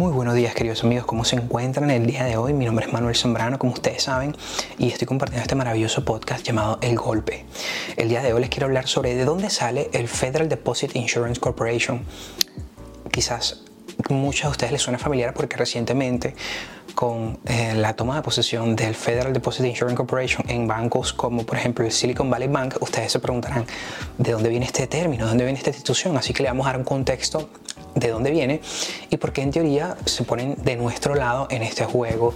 Muy buenos días queridos amigos, ¿cómo se encuentran el día de hoy? Mi nombre es Manuel Zambrano, como ustedes saben, y estoy compartiendo este maravilloso podcast llamado El Golpe. El día de hoy les quiero hablar sobre de dónde sale el Federal Deposit Insurance Corporation. Quizás muchos de ustedes les suena familiar porque recientemente con eh, la toma de posesión del Federal Deposit Insurance Corporation en bancos como por ejemplo el Silicon Valley Bank, ustedes se preguntarán de dónde viene este término, de dónde viene esta institución, así que le vamos a dar un contexto de dónde viene y por qué en teoría se ponen de nuestro lado en este juego,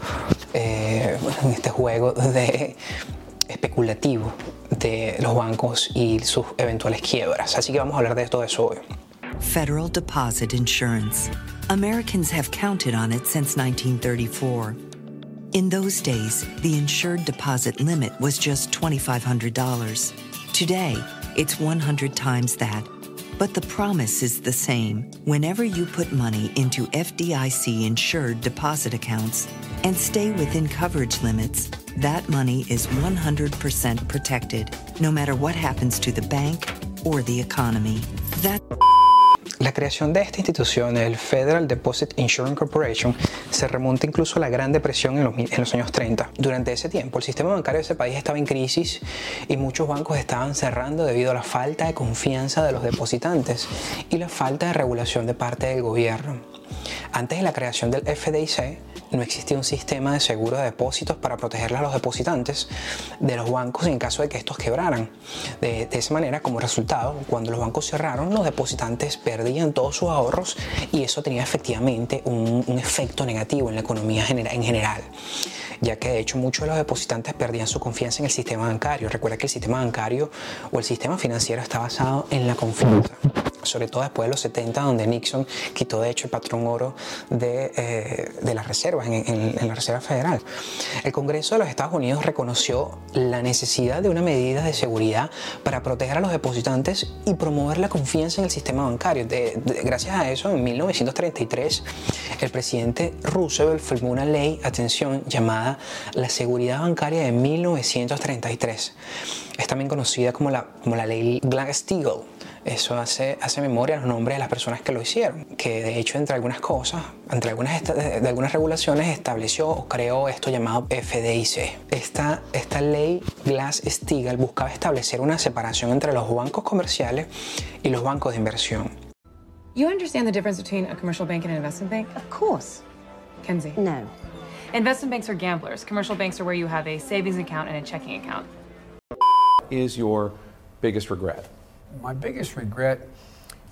eh, en este juego de especulativo de los bancos y sus eventuales quiebras. Así que vamos a hablar de todo eso hoy. Federal Deposit Insurance. Americans have counted on it since 1934. In those days, the insured deposit limit was just $2,500. Today, it's 100 times that but the promise is the same. Whenever you put money into FDIC insured deposit accounts and stay within coverage limits, that money is 100% protected, no matter what happens to the bank or the economy. That La creación de esta institución, el Federal Deposit Insurance Corporation, se remonta incluso a la Gran Depresión en los, años 30. Durante ese tiempo, el sistema bancario de ese país estaba en crisis y muchos bancos estaban cerrando debido a la falta de confianza de los depositantes y la falta de regulación de parte del gobierno. Antes de la creación del FDIC, no existía un sistema de seguro de depósitos para proteger a los depositantes de los bancos en caso de que estos quebraran. De, esa manera, como resultado, cuando los bancos cerraron, los depositantes perdían todos sus ahorros y eso tenía efectivamente un, efecto negativo en la economía en general ya que de hecho muchos de los depositantes perdían su confianza en el sistema bancario. Recuerda que el sistema bancario o el sistema financiero está basado en la confianza sobre todo después de los 70, donde Nixon quitó de hecho el patrón oro de, eh, de las reservas en, en, la Reserva Federal. El Congreso de los Estados Unidos reconoció la necesidad de una medida de seguridad para proteger a los depositantes y promover la confianza en el sistema bancario. gracias a eso, en 1933, el presidente Roosevelt firmó una ley, atención, llamada la Seguridad Bancaria de 1933. Es también conocida como la, como la ley Glass-Steagall eso hace, hace memoria a los nombres de las personas que lo hicieron, que de hecho entre algunas cosas, entre algunas, de algunas regulaciones estableció o creó esto llamado FDIC. Esta, esta ley Glass-Steagall buscaba establecer una separación entre los bancos comerciales y los bancos de inversión. You understand the difference between a commercial bank and an investment bank? Of course. Kenzie? No. Investment banks are gamblers. Commercial banks are where you have a savings account and a checking account. Is your biggest regret? My biggest regret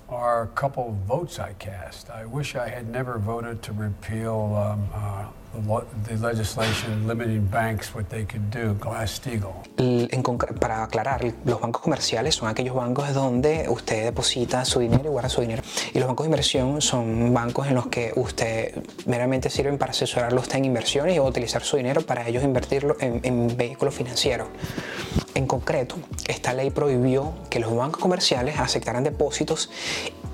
are a couple of votes I cast. I wish I had never voted to repeal um, uh, the legislation limiting banks what they could do, Glass-Steagall. Para aclarar, los bancos comerciales son aquellos bancos donde usted deposita su dinero y guarda su dinero. Y los bancos de inversión son bancos en los que usted meramente sirven para asesorarlo usted en inversiones y utilizar su dinero para ellos invertirlo en, en vehículos financieros. En concreto, esta ley prohibió que los bancos comerciales aceptaran depósitos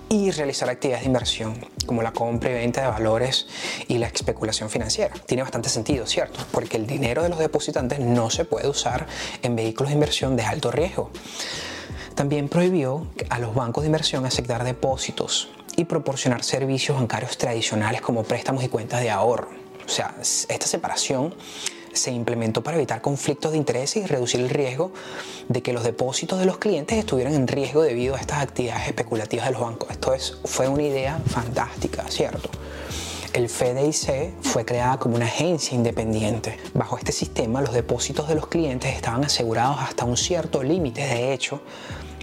y realizar actividades de inversión como la compra y venta de valores y la especulación financiera. Tiene bastante sentido, ¿cierto? Porque el dinero de los depositantes no se puede usar en vehículos de inversión de alto riesgo. También prohibió a los bancos de inversión aceptar depósitos y proporcionar servicios bancarios tradicionales como préstamos y cuentas de ahorro. O sea, esta separación se implementó para evitar conflictos de intereses y reducir el riesgo de que los depósitos de los clientes estuvieran en riesgo debido a estas actividades especulativas de los bancos. Esto es, fue una idea fantástica, ¿cierto? El FDIC fue creada como una agencia independiente. Bajo este sistema, los depósitos de los clientes estaban asegurados hasta un cierto límite. De hecho,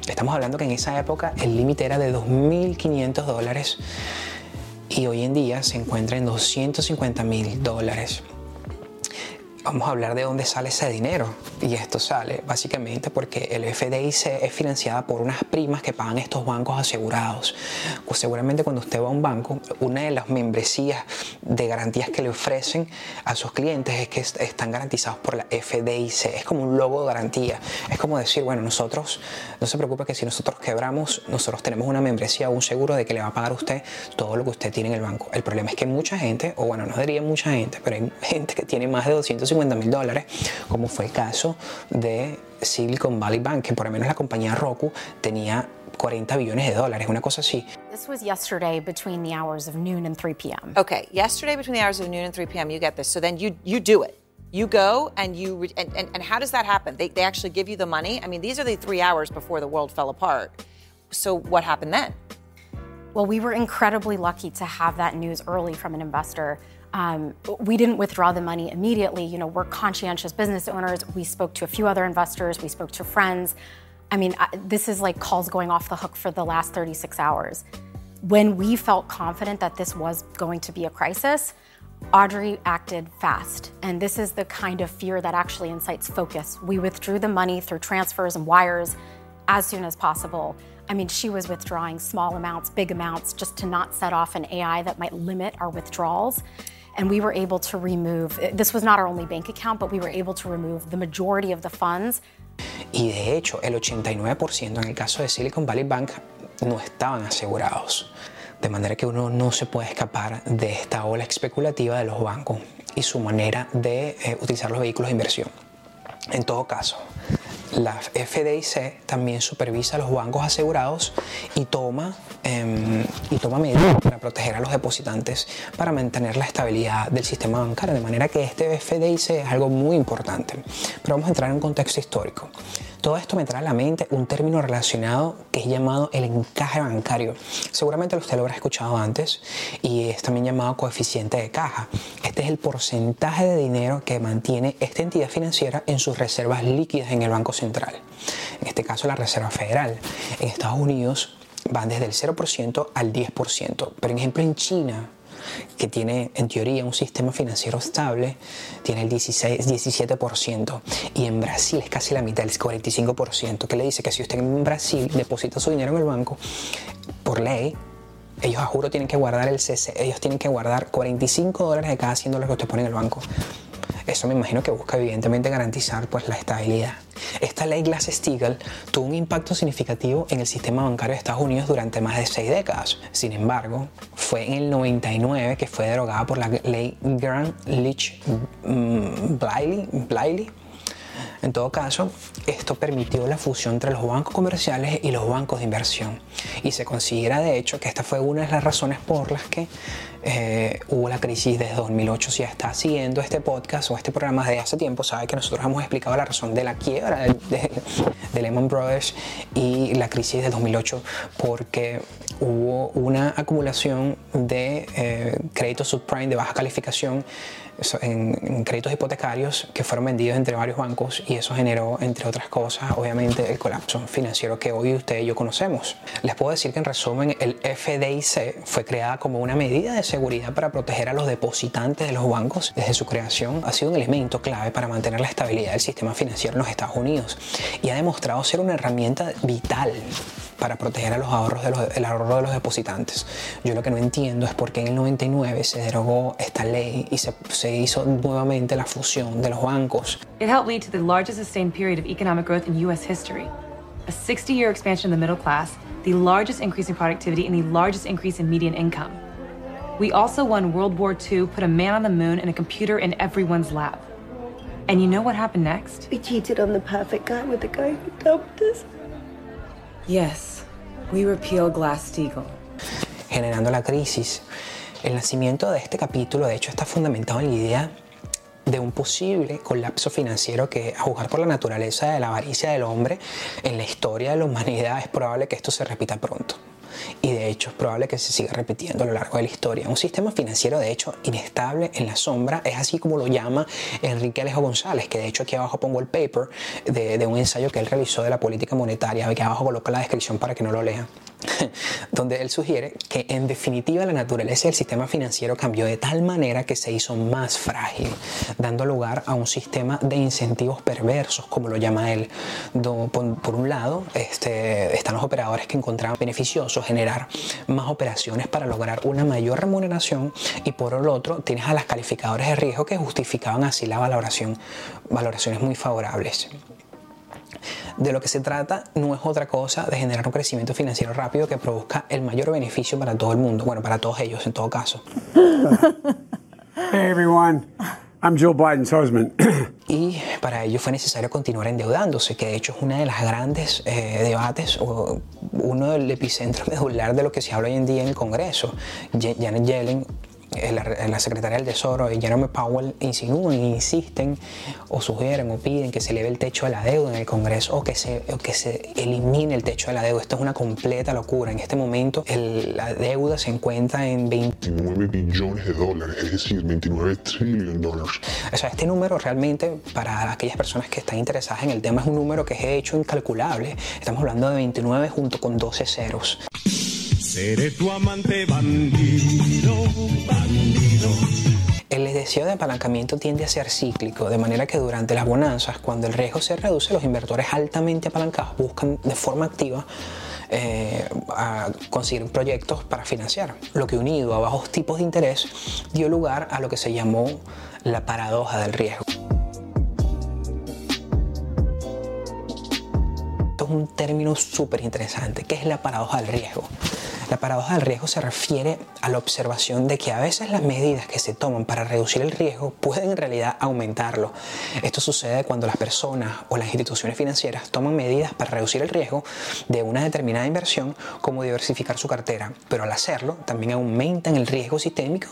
estamos hablando que en esa época el límite era de 2.500 dólares y hoy en día se encuentra en 250 mil dólares vamos a hablar de dónde sale ese dinero. Y esto sale básicamente porque el FDIC es financiada por unas primas que pagan estos bancos asegurados. Pues seguramente cuando usted va a un banco, una de las membresías de garantías que le ofrecen a sus clientes es que están garantizados por la FDIC. Es como un logo de garantía. Es como decir, bueno, nosotros, no se preocupe que si nosotros quebramos, nosotros tenemos una membresía o un seguro de que le va a pagar usted todo lo que usted tiene en el banco. El problema es que mucha gente, o bueno, no diría mucha gente, pero hay gente que tiene más de 250 mil dólares, como fue el caso de Silicon Valley Bank, que por lo menos la compañía Roku tenía 40 billones de dólares, una cosa así. This This was yesterday between the hours of noon and 3 p.m. Okay, yesterday between the hours of noon and 3 p.m. You get this. So then you you do it. You go and you re- and, and, and how does that happen? They, they actually give you the money. I mean, these are the three hours before the world fell apart. So what happened then? Well, we were incredibly lucky to have that news early from an investor. Um, we didn't withdraw the money immediately. You know, we're conscientious business owners. We spoke to a few other investors. We spoke to friends. I mean, I, this is like calls going off the hook for the last 36 hours. When we felt confident that this was going to be a crisis, Audrey acted fast. And this is the kind of fear that actually incites focus. We withdrew the money through transfers and wires as soon as possible. I mean, she was withdrawing small amounts, big amounts, just to not set off an AI that might limit our withdrawals. And we were able to remove, this was not our only bank account, but we were able to remove the majority of the funds. Y de hecho, el 89% en el caso de Silicon Valley Bank no estaban asegurados. De manera que uno no se puede escapar de esta ola especulativa de los bancos y su manera de eh, utilizar los vehículos de inversión. En todo caso, la FDIC también supervisa los bancos asegurados y toma, eh, y toma medidas para proteger a los depositantes para mantener la estabilidad del sistema bancario. De manera que este FDIC es algo muy importante. Pero vamos a entrar en un contexto histórico. Todo esto me trae a la mente un término relacionado que es llamado el encaje bancario. Seguramente usted lo habrá escuchado antes y es también llamado coeficiente de caja. Este es el porcentaje de dinero que mantiene esta entidad financiera en sus reservas líquidas en el Banco Central. En este caso la Reserva Federal. En Estados Unidos van desde el 0% al 10%. Por ejemplo, en China que tiene en teoría un sistema financiero estable, tiene el 16, 17%. Y en Brasil es casi la mitad, el 45%, que le dice que si usted en Brasil deposita su dinero en el banco, por ley, ellos a juro tienen que guardar el CC, ellos tienen que guardar 45 dólares de cada 100 dólares que usted pone en el banco. Eso me imagino que busca evidentemente garantizar pues, la estabilidad. Esta ley Glass-Steagall tuvo un impacto significativo en el sistema bancario de Estados Unidos durante más de seis décadas. Sin embargo, fue en el 99 que fue derogada por la ley Grant-Leach-Bliley. En todo caso, esto permitió la fusión entre los bancos comerciales y los bancos de inversión. Y se considera de hecho que esta fue una de las razones por las que eh, hubo la crisis desde 2008. Si está siguiendo este podcast o este programa desde hace tiempo, sabe que nosotros hemos explicado la razón de la quiebra de, de, de Lehman Brothers y la crisis de 2008 porque hubo una acumulación de eh, créditos subprime de baja calificación en, en, créditos hipotecarios que fueron vendidos entre varios bancos y eso generó, entre otras cosas, obviamente el colapso financiero que hoy usted y yo conocemos. Les puedo decir que en resumen el FDIC fue creada como una medida de seguridad para proteger a los depositantes de los bancos. Desde su creación ha sido un elemento clave para mantener la estabilidad del sistema financiero en los Estados Unidos y ha demostrado ser una herramienta vital para proteger a los ahorros de los, el ahorro de los depositantes. Yo lo que no entiendo es por qué en el 99 se derogó esta ley y se, se hizo nuevamente la fusión de los bancos. It helped lead to the largest sustained period of economic growth in U.S. history. A 60-year expansion of the middle class, the largest increase in productivity, and the largest increase in median income. We also won World War II, put a man on the moon, and a computer in everyone's lap. And you know what happened next? We cheated on the perfect guy with the guy who dumped us. Yes, we repeal Glass-Steagall. Generando la crisis. El nacimiento de este capítulo, de hecho, está fundamentado en la idea de un posible colapso financiero que, a juzgar por la naturaleza de la avaricia del hombre en la historia de la humanidad, es probable que esto se repita pronto. Y de hecho es probable que se siga repitiendo a lo largo de la historia. Un sistema financiero de hecho inestable en la sombra es así como lo llama Enrique Alejo González, que de hecho aquí abajo pongo el paper de, un ensayo que él realizó de la política monetaria, aquí abajo coloca la descripción para que no lo lean. donde él sugiere que en definitiva la naturaleza del sistema financiero cambió de tal manera que se hizo más frágil, dando lugar a un sistema de incentivos perversos, como lo llama él. Por un lado, este, están los operadores que encontraban beneficioso generar más operaciones para lograr una mayor remuneración y por el otro tienes a las calificadores de riesgo que justificaban así la valoración, valoraciones muy favorables. De lo que se trata no es otra cosa de generar un crecimiento financiero rápido que produzca el mayor beneficio para todo el mundo, bueno, para todos ellos en todo caso. Hey everyone, I'm Joe Biden's husband. y para ello fue necesario continuar endeudándose, que de hecho es una de las grandes eh, debates o uno del epicentro medular de lo que se habla hoy en día en el Congreso. Janet Yellen la, la, secretaria del Tesoro y Jerome Powell insinúan insisten o sugieren o piden que se eleve el techo de la deuda en el Congreso o que se, que se elimine el techo de la deuda. Esto es una completa locura. En este momento la deuda se encuentra en 29 billones de dólares, es decir, 29 trillones de dólares. O sea, este número realmente para aquellas personas que están interesadas en el tema es un número que es hecho incalculable. Estamos hablando de 29 junto con 12 ceros. Seré tu amante bandido, bandido. El deseo de apalancamiento tiende a ser cíclico, de manera que durante las bonanzas, cuando el riesgo se reduce, los inversores altamente apalancados buscan de forma activa eh, conseguir proyectos para financiar, lo que unido a bajos tipos de interés dio lugar a lo que se llamó la paradoja del riesgo. Esto es un término súper interesante, que es la paradoja del riesgo. La paradoja del riesgo se refiere a la observación de que a veces las medidas que se toman para reducir el riesgo pueden en realidad aumentarlo. Esto sucede cuando las personas o las instituciones financieras toman medidas para reducir el riesgo de una determinada inversión como diversificar su cartera, pero al hacerlo también aumentan el riesgo sistémico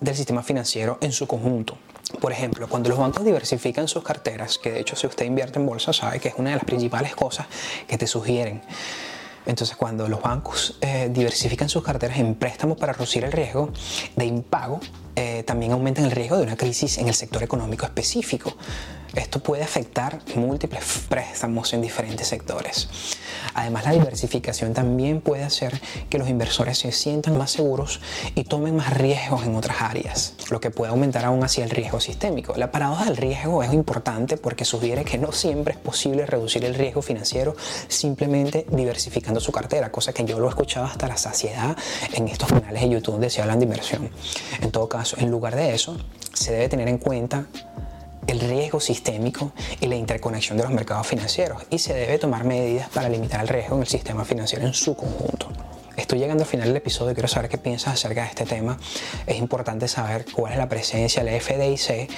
del sistema financiero en su conjunto. Por ejemplo, cuando los bancos diversifican sus carteras, que de hecho si usted invierte en bolsa sabe que es una de las principales cosas que te sugieren entonces, cuando los bancos eh, diversifican sus carteras en préstamos para reducir el riesgo de impago, eh, también aumentan el riesgo de una crisis en el sector económico específico. Esto puede afectar múltiples préstamos en diferentes sectores. Además, la diversificación también puede hacer que los inversores se sientan más seguros y tomen más riesgos en otras áreas, lo que puede aumentar aún así el riesgo sistémico. La paradoja del riesgo es importante porque sugiere que no siempre es posible reducir el riesgo financiero simplemente diversificando su cartera, cosa que yo lo he escuchado hasta la saciedad en estos canales de YouTube donde se hablan de inversión. En todo caso, en lugar de eso, se debe tener en cuenta el riesgo sistémico y la interconexión de los mercados financieros y se debe tomar medidas para limitar el riesgo en el sistema financiero en su conjunto. Estoy llegando al final del episodio, quiero saber qué piensas acerca de este tema. Es importante saber cuál es la presencia del FDIC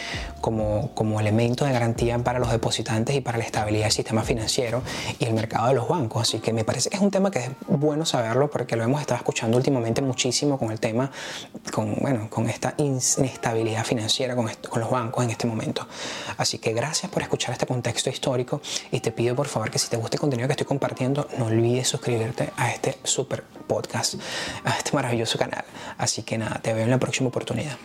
como, como elemento de garantía para los depositantes y para la estabilidad del sistema financiero y el mercado de los bancos. Así que me parece que es un tema que es bueno saberlo porque lo hemos estado escuchando últimamente muchísimo con el tema, con, bueno, con esta inestabilidad financiera con, con los bancos en este momento. Así que gracias por escuchar este contexto histórico y te pido por favor que si te gusta el contenido que estoy compartiendo, no olvides suscribirte a este super podcast, a este maravilloso canal. Así que nada, te veo en la próxima oportunidad.